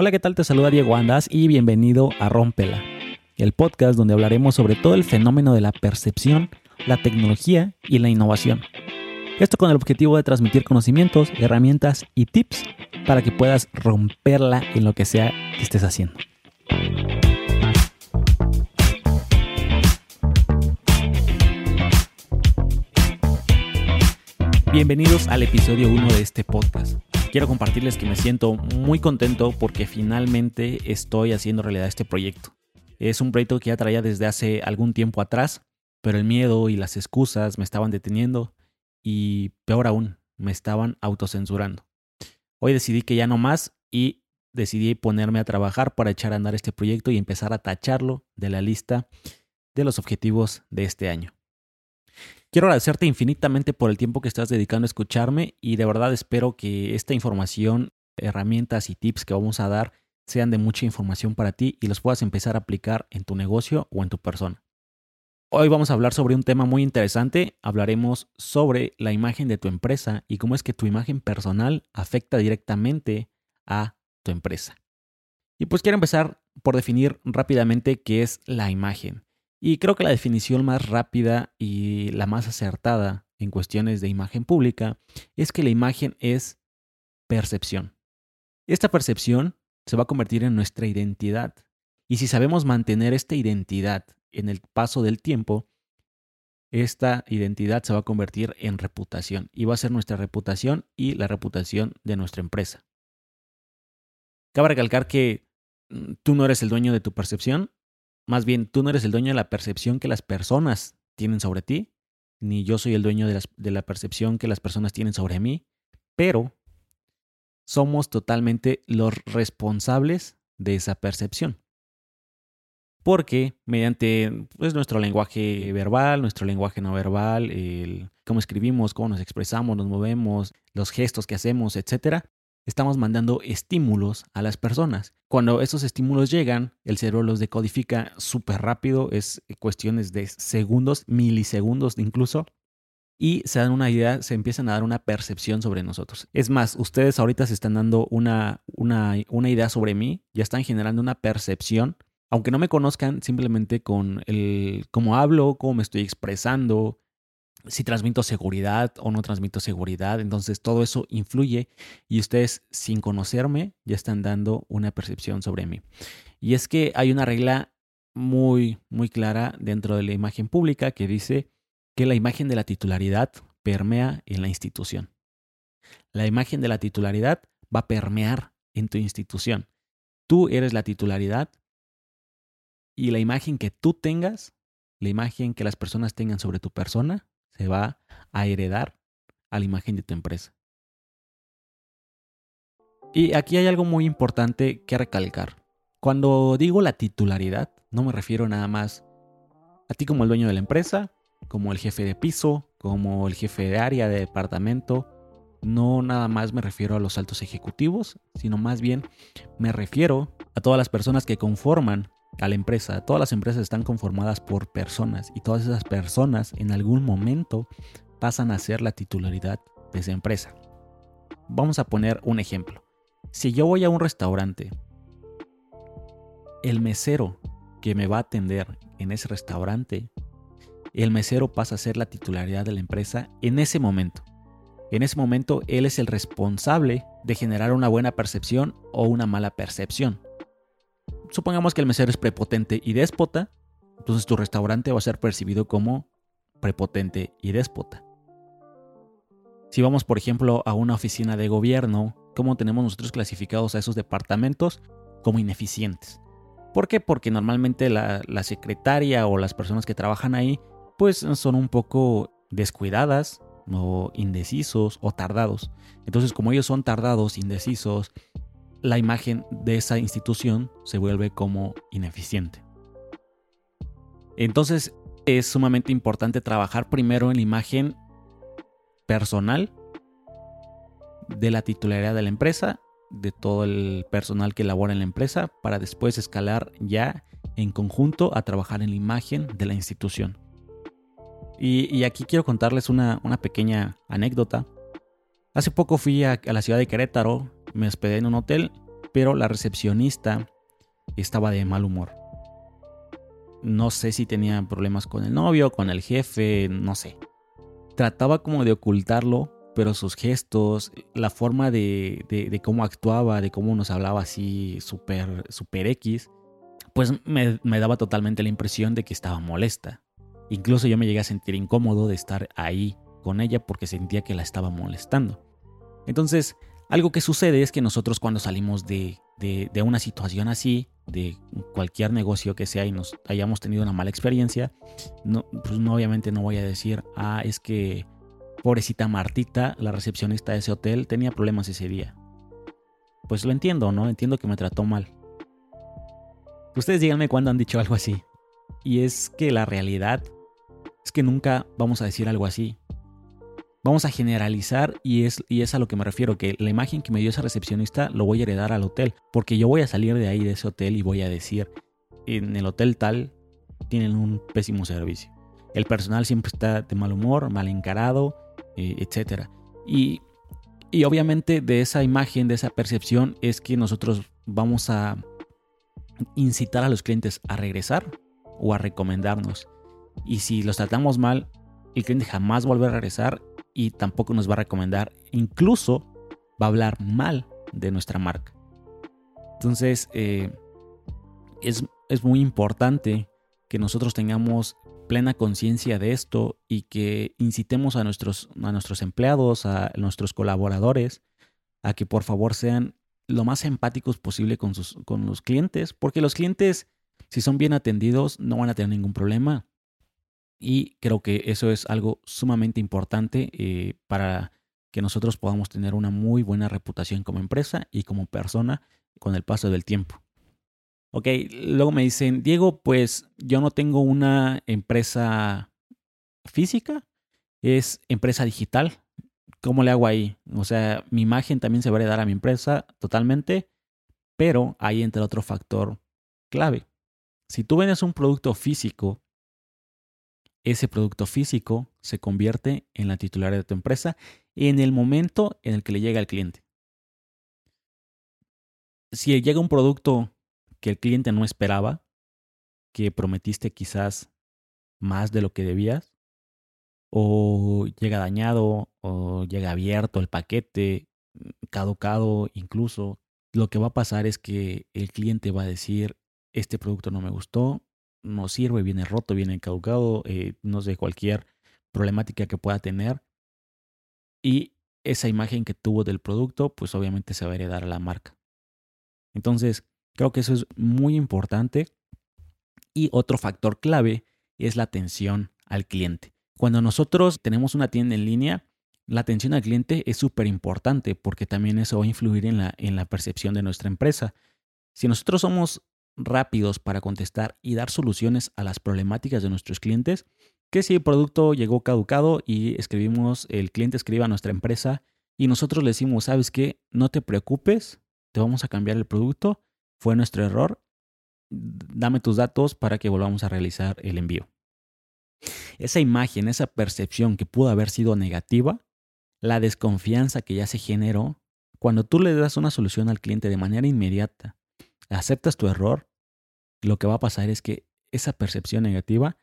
Hola, ¿qué tal? Te saluda Diego Andas y bienvenido a Rómpela, el podcast donde hablaremos sobre todo el fenómeno de la percepción, la tecnología y la innovación. Esto con el objetivo de transmitir conocimientos, herramientas y tips para que puedas romperla en lo que sea que estés haciendo. Bienvenidos al episodio 1 de este podcast. Quiero compartirles que me siento muy contento porque finalmente estoy haciendo realidad este proyecto. Es un proyecto que ya traía desde hace algún tiempo atrás, pero el miedo y las excusas me estaban deteniendo y peor aún, me estaban autocensurando. Hoy decidí que ya no más y decidí ponerme a trabajar para echar a andar este proyecto y empezar a tacharlo de la lista de los objetivos de este año. Quiero agradecerte infinitamente por el tiempo que estás dedicando a escucharme y de verdad espero que esta información, herramientas y tips que vamos a dar sean de mucha información para ti y los puedas empezar a aplicar en tu negocio o en tu persona. Hoy vamos a hablar sobre un tema muy interesante. Hablaremos sobre la imagen de tu empresa y cómo es que tu imagen personal afecta directamente a tu empresa. Y pues quiero empezar por definir rápidamente qué es la imagen. Y creo que la definición más rápida y la más acertada en cuestiones de imagen pública es que la imagen es percepción. Esta percepción se va a convertir en nuestra identidad. Y si sabemos mantener esta identidad en el paso del tiempo, esta identidad se va a convertir en reputación y va a ser nuestra reputación y la reputación de nuestra empresa. Cabe recalcar que mm, tú no eres el dueño de tu percepción, más bien, tú no eres el dueño de la percepción que las personas tienen sobre ti, ni yo soy el dueño de, la percepción que las personas tienen sobre mí, pero somos totalmente los responsables de esa percepción. Porque mediante pues, nuestro lenguaje verbal, nuestro lenguaje no verbal, el, cómo escribimos, cómo nos expresamos, nos movemos, los gestos que hacemos, etcétera, estamos mandando estímulos a las personas. Cuando esos estímulos llegan, el cerebro los decodifica súper rápido, es cuestiones de segundos, milisegundos incluso, y se dan una idea, se empiezan a dar una percepción sobre nosotros. Es más, ustedes ahorita se están dando una, una, una idea sobre mí, ya están generando una percepción, aunque no me conozcan, simplemente con el cómo hablo, cómo me estoy expresando, si transmito seguridad o no transmito seguridad. Entonces todo eso influye y ustedes sin conocerme ya están dando una percepción sobre mí. Y es que hay una regla muy, muy clara dentro de la imagen pública que dice que la imagen de la titularidad permea en la institución. La imagen de la titularidad va a permear en tu institución. Tú eres la titularidad y la imagen que tú tengas, la imagen que las personas tengan sobre tu persona, se va a heredar a la imagen de tu empresa. Y aquí hay algo muy importante que recalcar. Cuando digo la titularidad, no me refiero nada más a ti como el dueño de la empresa, como el jefe de piso, como el jefe de área, de departamento. No nada más me refiero a los altos ejecutivos, sino más bien me refiero a todas las personas que conforman a la empresa. Todas las empresas están conformadas por personas y todas esas personas en algún momento pasan a ser la titularidad de esa empresa. Vamos a poner un ejemplo. Si yo voy a un restaurante, el mesero que me va a atender en ese restaurante, el mesero pasa a ser la titularidad de la empresa en ese momento. En ese momento él es el responsable de generar una buena percepción o una mala percepción supongamos que el mesero es prepotente y déspota, entonces tu restaurante va a ser percibido como prepotente y déspota. Si vamos, por ejemplo, a una oficina de gobierno, ¿cómo tenemos nosotros clasificados a esos departamentos? Como ineficientes. ¿Por qué? Porque normalmente la, la secretaria o las personas que trabajan ahí, pues son un poco descuidadas, o indecisos o tardados. Entonces, como ellos son tardados, indecisos la imagen de esa institución se vuelve como ineficiente. Entonces es sumamente importante trabajar primero en la imagen personal de la titularidad de la empresa, de todo el personal que labora en la empresa, para después escalar ya en conjunto a trabajar en la imagen de la institución. Y, aquí quiero contarles una, pequeña anécdota. Hace poco fui a la ciudad de Querétaro me hospedé en un hotel, pero la recepcionista estaba de mal humor. No sé si tenía problemas con el novio, con el jefe, no sé. Trataba como de ocultarlo, pero sus gestos, la forma de, cómo actuaba, de cómo nos hablaba así súper super X, pues me, me daba totalmente la impresión de que estaba molesta. Incluso yo me llegué a sentir incómodo de estar ahí con ella porque sentía que la estaba molestando. Entonces, algo que sucede es que nosotros cuando salimos de, de, una situación así, de cualquier negocio que sea y nos hayamos tenido una mala experiencia, pues no, obviamente no voy a decir, ah, es que pobrecita Martita, la recepcionista de ese hotel, tenía problemas ese día. Pues lo entiendo, ¿no? Entiendo que me trató mal. Ustedes díganme cuándo han dicho algo así. Y es que la realidad es que nunca vamos a decir algo así vamos a generalizar y es, y es a lo que me refiero, que la imagen que me dio esa recepcionista lo voy a heredar al hotel, porque yo voy a salir de ahí, de ese hotel, y voy a decir, en el hotel tal tienen un pésimo servicio. El personal siempre está de mal humor, mal encarado, eh, etc. Y, y obviamente de esa imagen, de esa percepción, es que nosotros vamos a incitar a los clientes a regresar o a recomendarnos. Y si los tratamos mal, el cliente jamás vuelve a regresar y tampoco nos va a recomendar, incluso va a hablar mal de nuestra marca. Entonces, eh, es, es muy importante que nosotros tengamos plena conciencia de esto y que incitemos a nuestros, a nuestros empleados, a nuestros colaboradores, a que por favor sean lo más empáticos posible con, sus, con los clientes, porque los clientes, si son bien atendidos, no van a tener ningún problema. Y creo que eso es algo sumamente importante eh, para que nosotros podamos tener una muy buena reputación como empresa y como persona con el paso del tiempo. Ok, luego me dicen, Diego, pues yo no tengo una empresa física, es empresa digital. ¿Cómo le hago ahí? O sea, mi imagen también se va a heredar a mi empresa totalmente, pero ahí entra otro factor clave. Si tú vendes un producto físico ese producto físico se convierte en la titularidad de tu empresa en el momento en el que le llega al cliente. Si llega un producto que el cliente no esperaba, que prometiste quizás más de lo que debías, o llega dañado, o llega abierto el paquete, caducado incluso, lo que va a pasar es que el cliente va a decir, este producto no me gustó, no sirve, viene roto, viene caducado, eh, no sé, cualquier problemática que pueda tener. Y esa imagen que tuvo del producto, pues obviamente se va a heredar a la marca. Entonces, creo que eso es muy importante. Y otro factor clave es la atención al cliente. Cuando nosotros tenemos una tienda en línea, la atención al cliente es súper importante porque también eso va a influir en la, en la percepción de nuestra empresa. Si nosotros somos rápidos para contestar y dar soluciones a las problemáticas de nuestros clientes, que si el producto llegó caducado y escribimos, el cliente escribe a nuestra empresa y nosotros le decimos, ¿sabes qué? No te preocupes, te vamos a cambiar el producto, fue nuestro error, dame tus datos para que volvamos a realizar el envío. Esa imagen, esa percepción que pudo haber sido negativa, la desconfianza que ya se generó, cuando tú le das una solución al cliente de manera inmediata, aceptas tu error, lo que va a pasar es que esa percepción negativa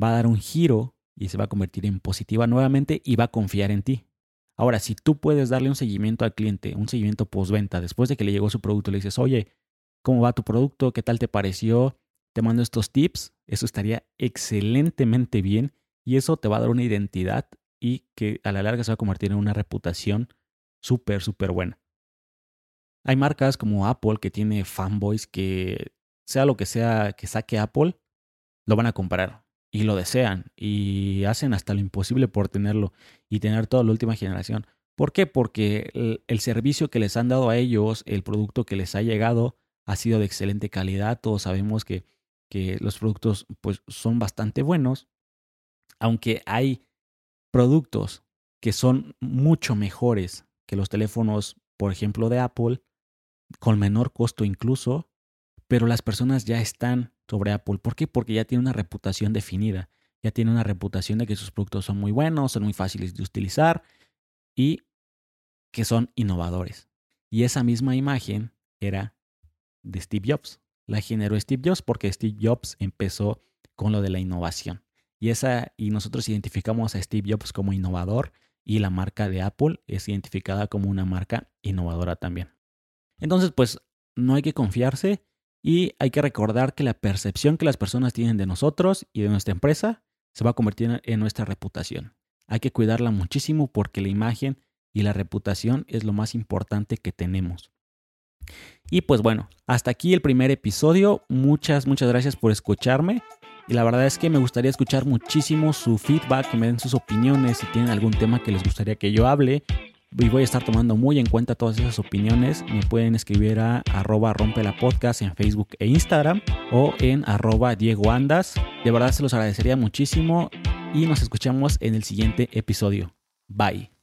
va a dar un giro y se va a convertir en positiva nuevamente y va a confiar en ti. Ahora, si tú puedes darle un seguimiento al cliente, un seguimiento postventa, después de que le llegó su producto, le dices, oye, ¿cómo va tu producto? ¿Qué tal te pareció? Te mando estos tips. Eso estaría excelentemente bien y eso te va a dar una identidad y que a la larga se va a convertir en una reputación súper, súper buena. Hay marcas como Apple que tiene fanboys que sea lo que sea que saque Apple, lo van a comprar y lo desean y hacen hasta lo imposible por tenerlo y tener toda la última generación. ¿Por qué? Porque el, servicio que les han dado a ellos, el producto que les ha llegado, ha sido de excelente calidad. Todos sabemos que, que los productos pues, son bastante buenos, aunque hay productos que son mucho mejores que los teléfonos, por ejemplo, de Apple, con menor costo incluso, pero las personas ya están sobre Apple. ¿Por qué? Porque ya tiene una reputación definida, ya tiene una reputación de que sus productos son muy buenos, son muy fáciles de utilizar y que son innovadores. Y esa misma imagen era de Steve Jobs. La generó Steve Jobs porque Steve Jobs empezó con lo de la innovación. Y, esa, y nosotros identificamos a Steve Jobs como innovador y la marca de Apple es identificada como una marca innovadora también. Entonces, pues no hay que confiarse y hay que recordar que la percepción que las personas tienen de nosotros y de nuestra empresa se va a convertir en nuestra reputación. Hay que cuidarla muchísimo porque la imagen y la reputación es lo más importante que tenemos. Y pues bueno, hasta aquí el primer episodio. Muchas, muchas gracias por escucharme. Y la verdad es que me gustaría escuchar muchísimo su feedback, que me den sus opiniones, si tienen algún tema que les gustaría que yo hable. Y voy a estar tomando muy en cuenta todas esas opiniones. Me pueden escribir a arroba rompe la podcast en Facebook e Instagram o en arroba Diego Andas. De verdad se los agradecería muchísimo y nos escuchamos en el siguiente episodio. Bye.